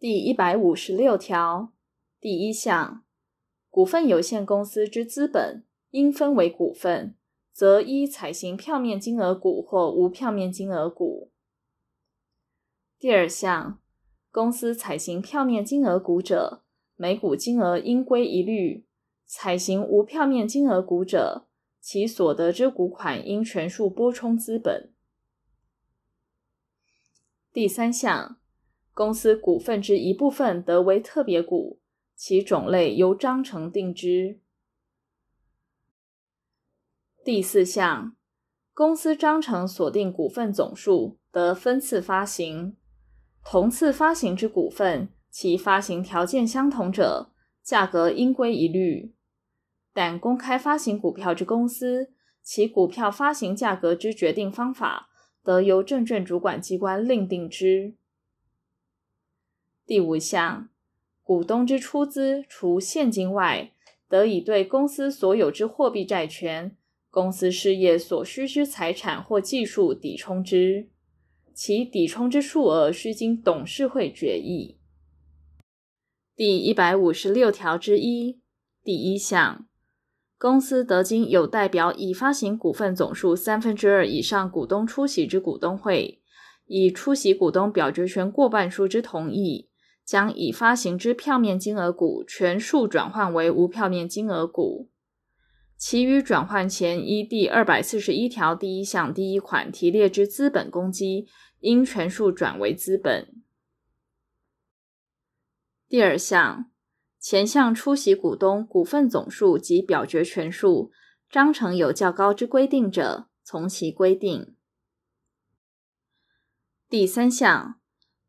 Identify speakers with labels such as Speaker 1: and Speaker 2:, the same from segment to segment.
Speaker 1: 第一百五十六条第一项，股份有限公司之资本应分为股份，则依采行票面金额股或无票面金额股。第二项，公司采行票面金额股者，每股金额应归一律；采行无票面金额股者，其所得之股款应全数拨充资本。第三项。公司股份之一部分得为特别股，其种类由章程定之。第四项，公司章程锁定股份总数，得分次发行。同次发行之股份，其发行条件相同者，价格应归一律。但公开发行股票之公司，其股票发行价格之决定方法，得由证券主管机关另定之。第五项，股东之出资除现金外，得以对公司所有之货币债权、公司事业所需之财产或技术抵充之，其抵充之数额须经董事会决议。第一百五十六条之一第一项，公司得经有代表已发行股份总数三分之二以上股东出席之股东会，以出席股东表决权过半数之同意。将已发行之票面金额股全数转换为无票面金额股，其余转换前依第二百四十一条第一项第一款提列之资本公积，应全数转为资本。第二项，前项出席股东股份总数及表决权数，章程有较高之规定者，从其规定。第三项。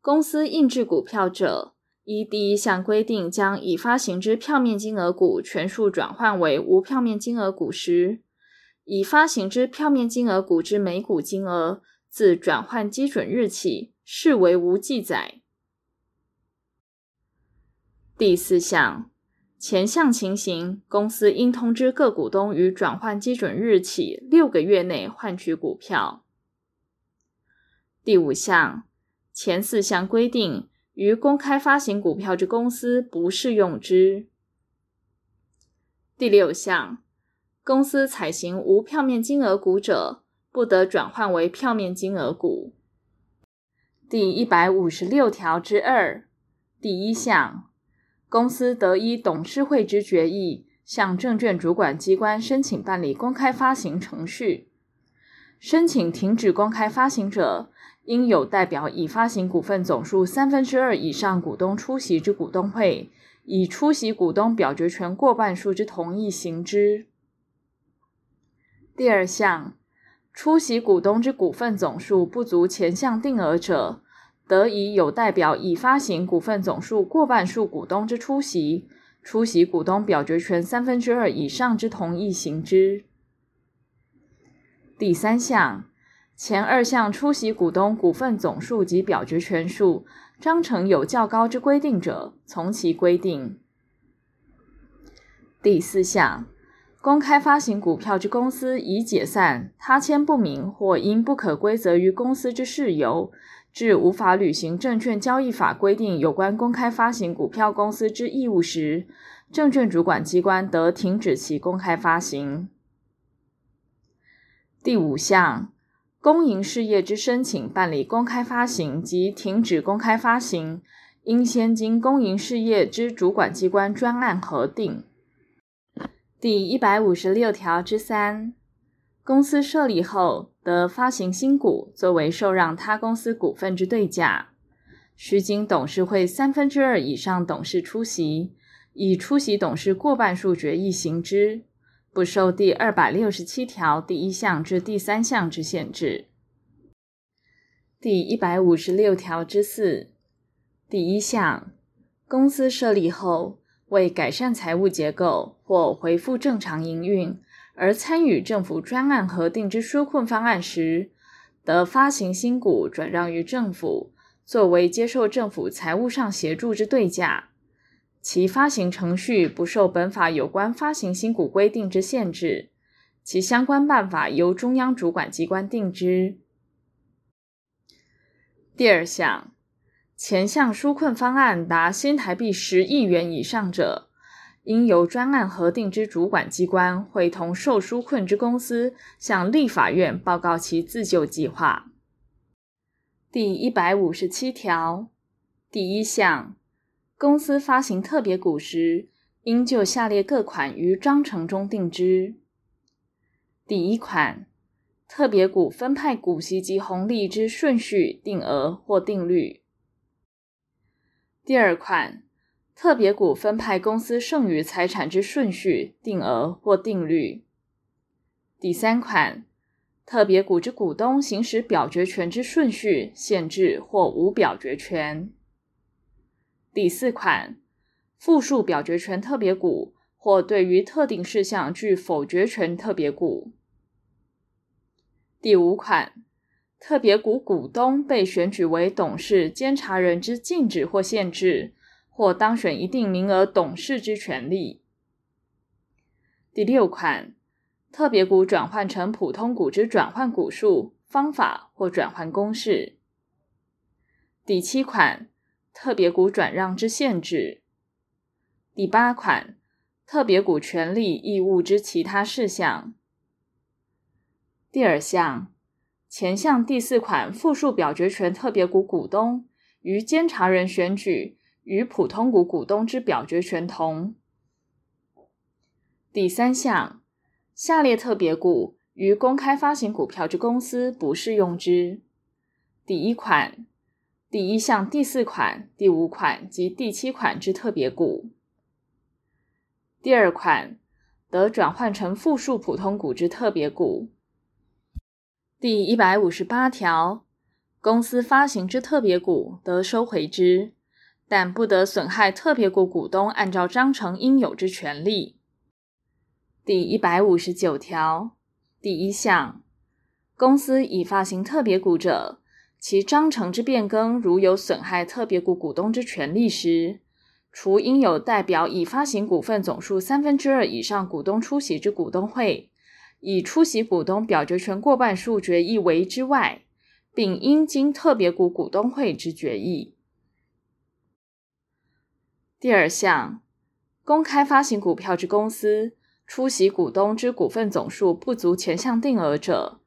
Speaker 1: 公司印制股票者，依第一项规定，将已发行之票面金额股全数转换为无票面金额股时，已发行之票面金额股之每股金额，自转换基准日起视为无记载。第四项，前项情形，公司应通知各股东于转换基准日起六个月内换取股票。第五项。前四项规定，于公开发行股票之公司不适用之。第六项，公司采行无票面金额股者，不得转换为票面金额股。第一百五十六条之二第一项，公司得依董事会之决议，向证券主管机关申请办理公开发行程序。申请停止公开发行者，应有代表已发行股份总数三分之二以上股东出席之股东会，以出席股东表决权过半数之同意行之。第二项，出席股东之股份总数不足前项定额者，得以有代表已发行股份总数过半数股东之出席，出席股东表决权三分之二以上之同意行之。第三项。前二项出席股东股份总数及表决权数，章程有较高之规定者，从其规定。第四项，公开发行股票之公司已解散、他签不明或因不可归责于公司之事由，致无法履行证券交易法规定有关公开发行股票公司之义务时，证券主管机关得停止其公开发行。第五项。公营事业之申请办理公开发行及停止公开发行，应先经公营事业之主管机关专案核定。第一百五十六条之三，公司设立后，得发行新股作为受让他公司股份之对价，须经董事会三分之二以上董事出席，以出席董事过半数决议行之。不受第二百六十七条第一项至第三项之限制。第一百五十六条之四第一项，公司设立后，为改善财务结构或恢复正常营运而参与政府专案核定之纾困方案时，得发行新股转让于政府，作为接受政府财务上协助之对价。其发行程序不受本法有关发行新股规定之限制，其相关办法由中央主管机关定之。第二项，前项纾困方案达新台币十亿元以上者，应由专案核定之主管机关会同受纾困之公司向立法院报告其自救计划。第一百五十七条第一项，公司发行特别股时，应就下列各款于章程中定之：第一款，特别股分派股息及红利之顺序、定额或定律；第二款。特别股分派公司剩余财产之顺序、定额或定律。第三款，特别股之股东行使表决权之顺序、限制或无表决权。第四款，复数表决权特别股或对于特定事项具否决权特别股。第五款，特别股股东被选举为董事、监察人之禁止或限制。或当选一定名额董事之权利。第六款，特别股转换成普通股之转换股数、方法或转换公式。第七款，特别股转让之限制。第八款，特别股权利义务之其他事项。第二项，前项第四款复数表决权特别股股东于监察人选举。与普通股股东之表决权同。第三项，下列特别股于公开发行股票之公司不适用之：第一款，第一项第四款、第五款及第七款之特别股；第二款，得转换成复数普通股之特别股。第一百五十八条，公司发行之特别股得收回之。但不得损害特别股股东按照章程应有之权利。第一百五十九条第一项，公司已发行特别股者，其章程之变更如有损害特别股股东之权利时，除应有代表已发行股份总数三分之二以上股东出席之股东会，以出席股东表决权过半数决议为之外，并应经特别股股东会之决议。第二项，公开发行股票之公司，出席股东之股份总数不足前项定额者，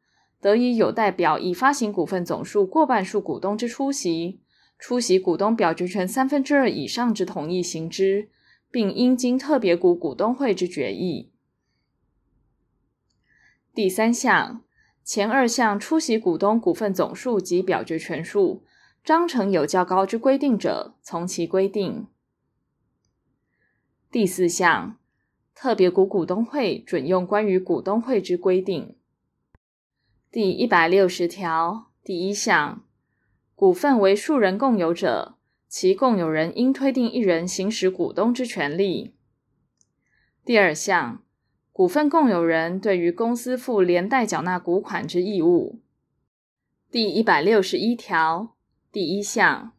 Speaker 1: 得以有代表已发行股份总数过半数股东之出席，出席股东表决权三分之二以上之同意行之，并应经特别股股东会之决议。第三项，前二项出席股东股份总数及表决权数，章程有较高之规定者，从其规定。第四项，特别股股东会准用关于股东会之规定。第一百六十条第一项，股份为数人共有者，其共有人应推定一人行使股东之权利。第二项，股份共有人对于公司负连带缴纳股款之义务。第一百六十一条第一项。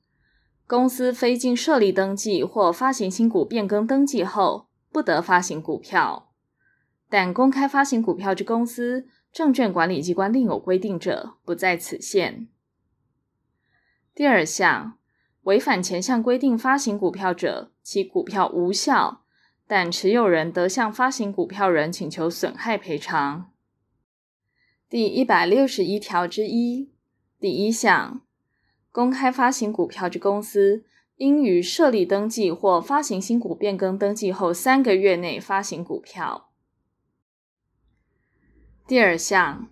Speaker 1: 公司非经设立登记或发行新股变更登记后，不得发行股票；但公开发行股票之公司，证券管理机关另有规定者，不在此限。第二项，违反前项规定发行股票者，其股票无效，但持有人得向发行股票人请求损害赔偿。第一百六十一条之一第一项。公开发行股票之公司，应于设立登记或发行新股变更登记后三个月内发行股票。第二项，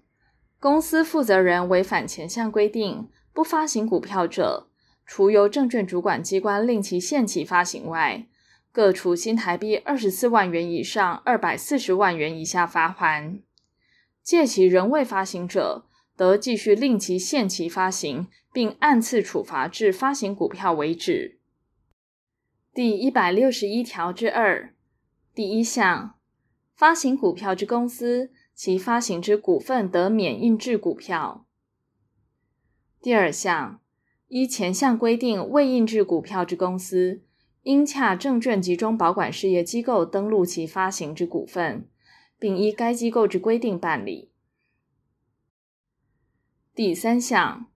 Speaker 1: 公司负责人违反前项规定不发行股票者，除由证券主管机关令其限期发行外，各处新台币二十四万元以上二百四十万元以下罚锾。届期仍未发行者，得继续令其限期发行，并按次处罚至发行股票为止。第一百六十一条之二第一项，发行股票之公司，其发行之股份得免印制股票。第二项，依前项规定未印制股票之公司，应洽证券集中保管事业机构登录其发行之股份，并依该机构之规定办理。第三项，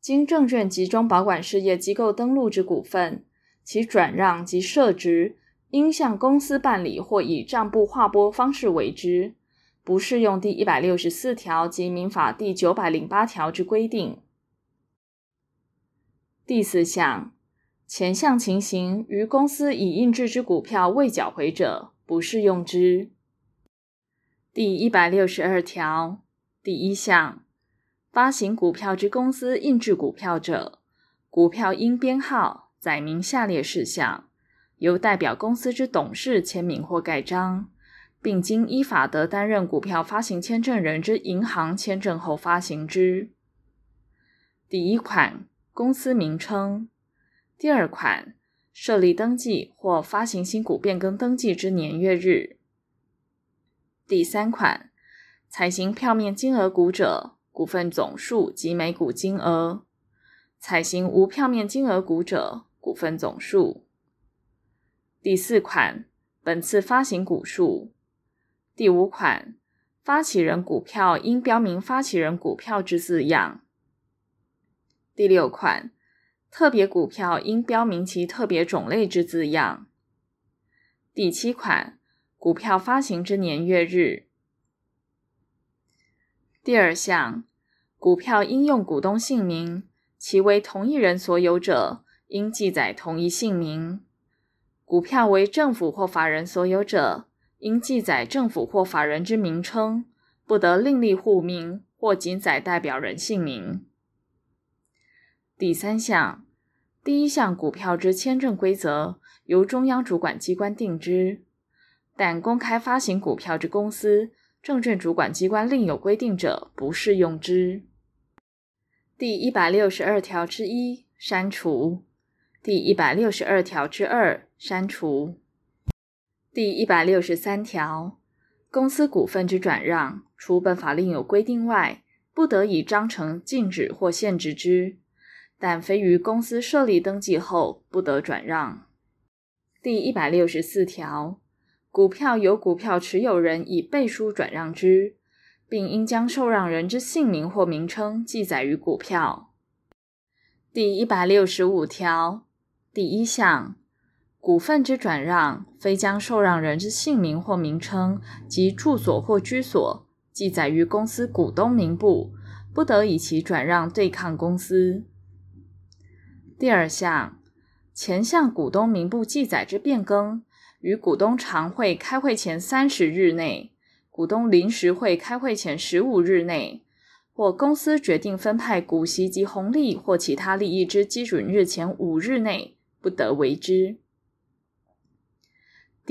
Speaker 1: 经证券集中保管事业机构登录之股份，其转让及设值应向公司办理或以账簿划拨方式为之，不适用第一百六十四条及民法第九百零八条之规定。第四项，前项情形于公司已印制之股票未缴回者，不适用之。第一百六十二条第一项。发行股票之公司印制股票者，股票应编号载明下列事项，由代表公司之董事签名或盖章，并经依法得担任股票发行签证人之银行签证后发行之。第一款，公司名称；第二款，设立登记或发行新股变更登记之年月日；第三款，采行票面金额股者。股份总数及每股金额，采行无票面金额股者，股份总数。第四款，本次发行股数。第五款，发起人股票应标明发起人股票之字样。第六款，特别股票应标明其特别种类之字样。第七款，股票发行之年月日。第二项，股票应用股东姓名，其为同一人所有者，应记载同一姓名；股票为政府或法人所有者，应记载政府或法人之名称，不得另立户名或仅载代表人姓名。第三项，第一项股票之签证规则由中央主管机关定之，但公开发行股票之公司，证券主管机关另有规定者，不适用之。第一百六十二条之一删除。第一百六十二条之二删除。第一百六十三条，公司股份之转让，除本法另有规定外，不得以章程禁止或限制之，但非于公司设立登记后，不得转让。第一百六十四条。股票由股票持有人以背书转让之，并应将受让人之姓名或名称记载于股票。第一百六十五条第一项，股份之转让，非将受让人之姓名或名称及住所或居所记载于公司股东名簿，不得以其转让对抗公司。第二项，前项股东名簿记载之变更。于股东常会开会前三十日内、股东临时会开会前十五日内，或公司决定分派股息及红利或其他利益之基准日前五日内，不得为之。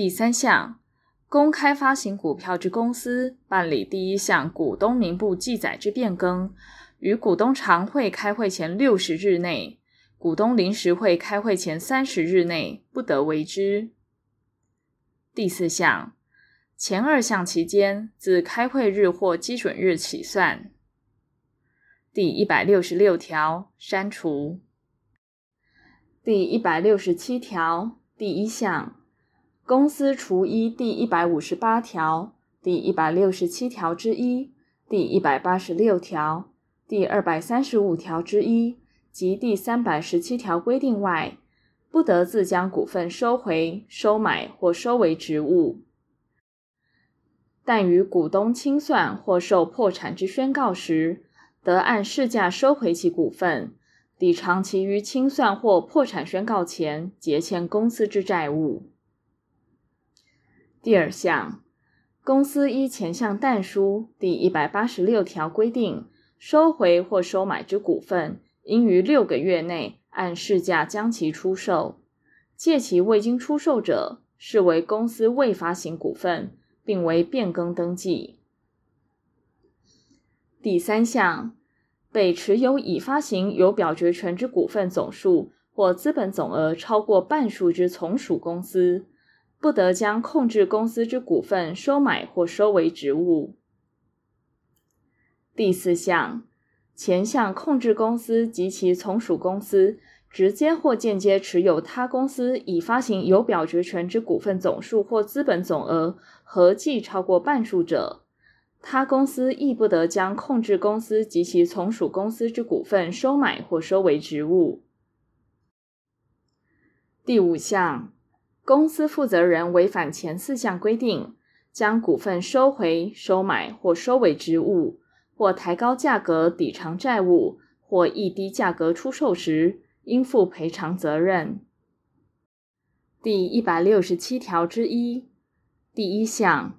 Speaker 1: 第三项，公开发行股票之公司办理第一项股东名簿记载之变更，于股东常会开会前六十日内、股东临时会开会前三十日内，不得为之。第四项，前二项期间，自开会日或基准日起算。第一百六十六条删除。第一百六十七条第一项，公司除依第一百五十八条、第一百六十七条之一、第一百八十六条、第二百三十五条之一及第三百十七条规定外，不得自将股份收回、收买或收为职务，但于股东清算或受破产之宣告时，得按市价收回其股份，抵偿其于清算或破产宣告前结欠公司之债务。第二项，公司依前项但书第一百八十六条规定，收回或收买之股份，应于六个月内。按市价将其出售，借其未经出售者，视为公司未发行股份，并为变更登记。第三项，被持有已发行有表决权之股份总数或资本总额超过半数之从属公司，不得将控制公司之股份收买或收为职务。第四项。前项控制公司及其从属公司直接或间接持有他公司已发行有表决权之股份总数或资本总额合计超过半数者，他公司亦不得将控制公司及其从属公司之股份收买或收为职务。第五项，公司负责人违反前四项规定，将股份收回、收买或收为职务，或抬高价格抵偿债务，或以低价格出售时，应负赔偿责任。第一百六十七条之一第一项。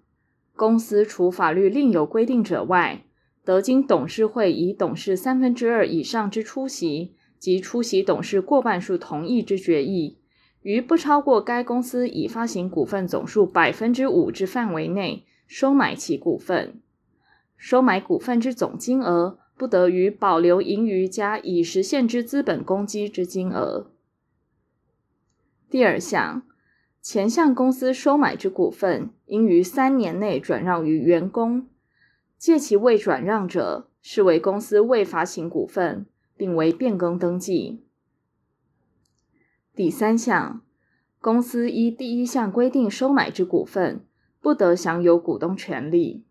Speaker 1: 公司除法律另有规定者外，得经董事会以董事三分之二以上之出席及出席董事过半数同意之决议，于不超过该公司已发行股份总数百分之五之范围内收买其股份。收买股份之总金额不得逾保留盈余加已实现之资本公积之金额。第二项。前项公司收买之股份，应于三年内转让于员工。借其未转让者，视为公司未发行股份，并为变更登记。第三项，公司依第一项规定收买之股份，不得享有股东权利。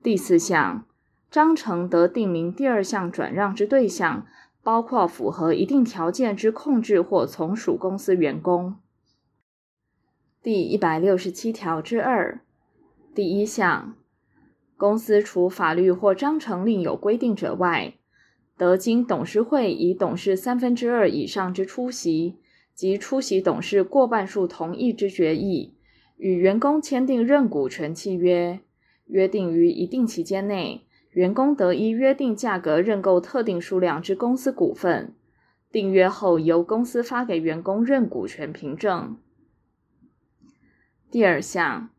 Speaker 1: 第四项，章程得定明第二项转让之对象，包括符合一定条件之控制或从属公司员工。第一百六十七条之二第一项，公司除法律或章程另有规定者外，德经董事会以董事三分之二以上之出席及出席董事过半数同意之决议，与员工签订认股权契约，约定于一定期间内，员工得依约定价格认购特定数量之公司股份，订约后由公司发给员工认股权凭证。第二项，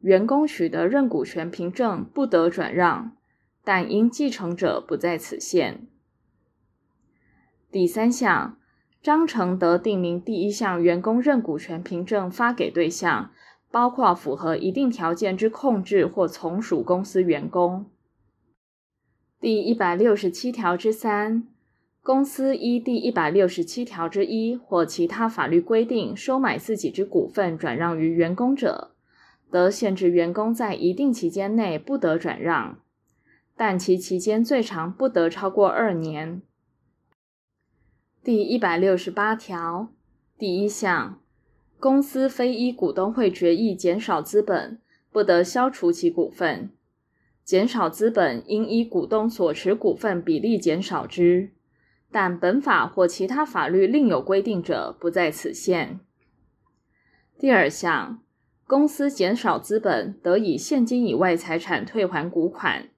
Speaker 1: 员工取得认股权凭证不得转让，但因继承者不在此限。第三项，章程得定明第一项员工认股权凭证发给对象，包括符合一定条件之控制或从属公司员工。第一百六十七条之三。公司依第一百六十七条之一或其他法律规定收买自己之股份转让于员工者，得限制员工在一定期间内不得转让，但其期间最长不得超过二年。第一百六十八条第一项，公司非依股东会决议减少资本，不得消除其股份；减少资本应依股东所持股份比例减少之。但本法或其他法律另有规定者，不在此限。第二项，公司减少资本，得以现金以外财产退还股款，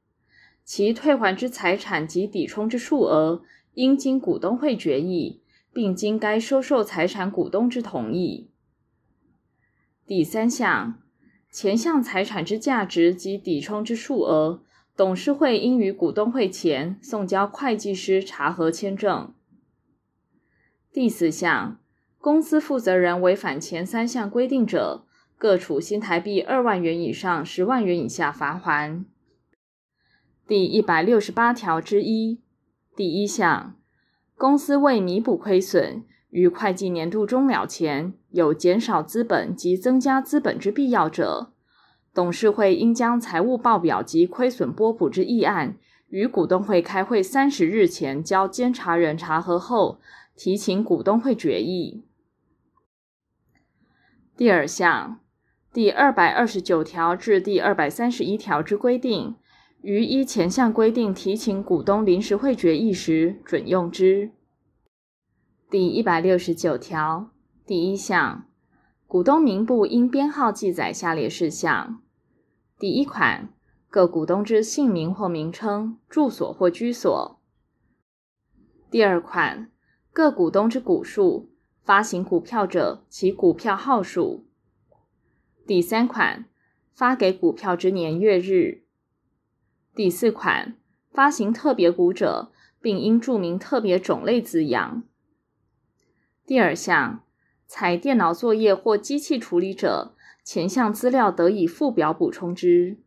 Speaker 1: 其退还之财产及抵充之数额，应经股东会决议，并经该收受财产股东之同意。第三项，前项财产之价值及抵充之数额。董事会应于股东会前送交会计师查核签证。第四项，公司负责人违反前三项规定者，各处新台币二万元以上十万元以下罚锾。第一百六十八条之一第一项，公司为弥补亏损，于会计年度终了前有减少资本及增加资本之必要者。董事会应将财务报表及亏损拨补之议案，于股东会开会三十日前交监察人查核后，提请股东会决议。第二项，第二百二十九条至第二百三十一条之规定，于依前项规定提请股东临时会决议时，准用之。第一百六十九条第一项。股东名簿应编号记载下列事项：第一款，各股东之姓名或名称、住所或居所；第二款，各股东之股数，发行股票者其股票号数；第三款，发给股票之年月日；第四款，发行特别股者，并应注明特别种类字样；第二项。采电脑作业或机器处理者，前项资料得以附表补充之。